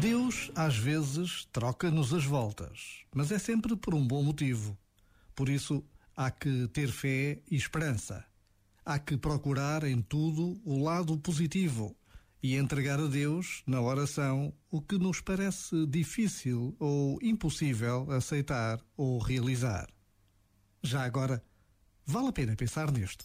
Deus, às vezes, troca-nos as voltas, mas é sempre por um bom motivo. Por isso, há que ter fé e esperança. Há que procurar em tudo o lado positivo e entregar a Deus, na oração, o que nos parece difícil ou impossível aceitar ou realizar. Já agora, vale a pena pensar nisto.